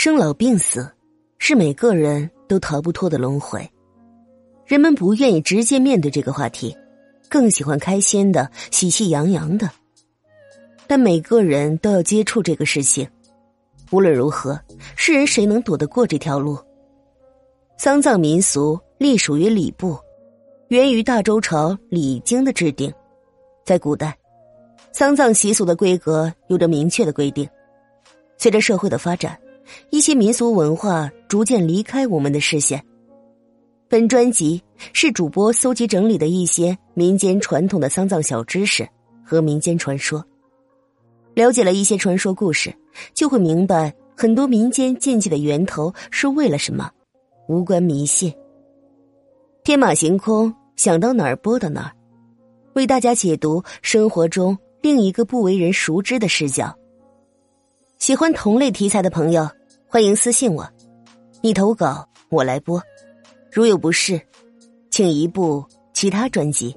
生老病死是每个人都逃不脱的轮回，人们不愿意直接面对这个话题，更喜欢开心的、喜气洋洋的。但每个人都要接触这个事情，无论如何，世人谁能躲得过这条路？丧葬民俗隶属于礼部，源于大周朝《礼经》的制定，在古代，丧葬习俗的规格有着明确的规定。随着社会的发展。一些民俗文化逐渐离开我们的视线。本专辑是主播搜集整理的一些民间传统的丧葬小知识和民间传说。了解了一些传说故事，就会明白很多民间禁忌的源头是为了什么，无关迷信。天马行空，想到哪儿播到哪儿，为大家解读生活中另一个不为人熟知的视角。喜欢同类题材的朋友。欢迎私信我，你投稿我来播，如有不适，请移步其他专辑。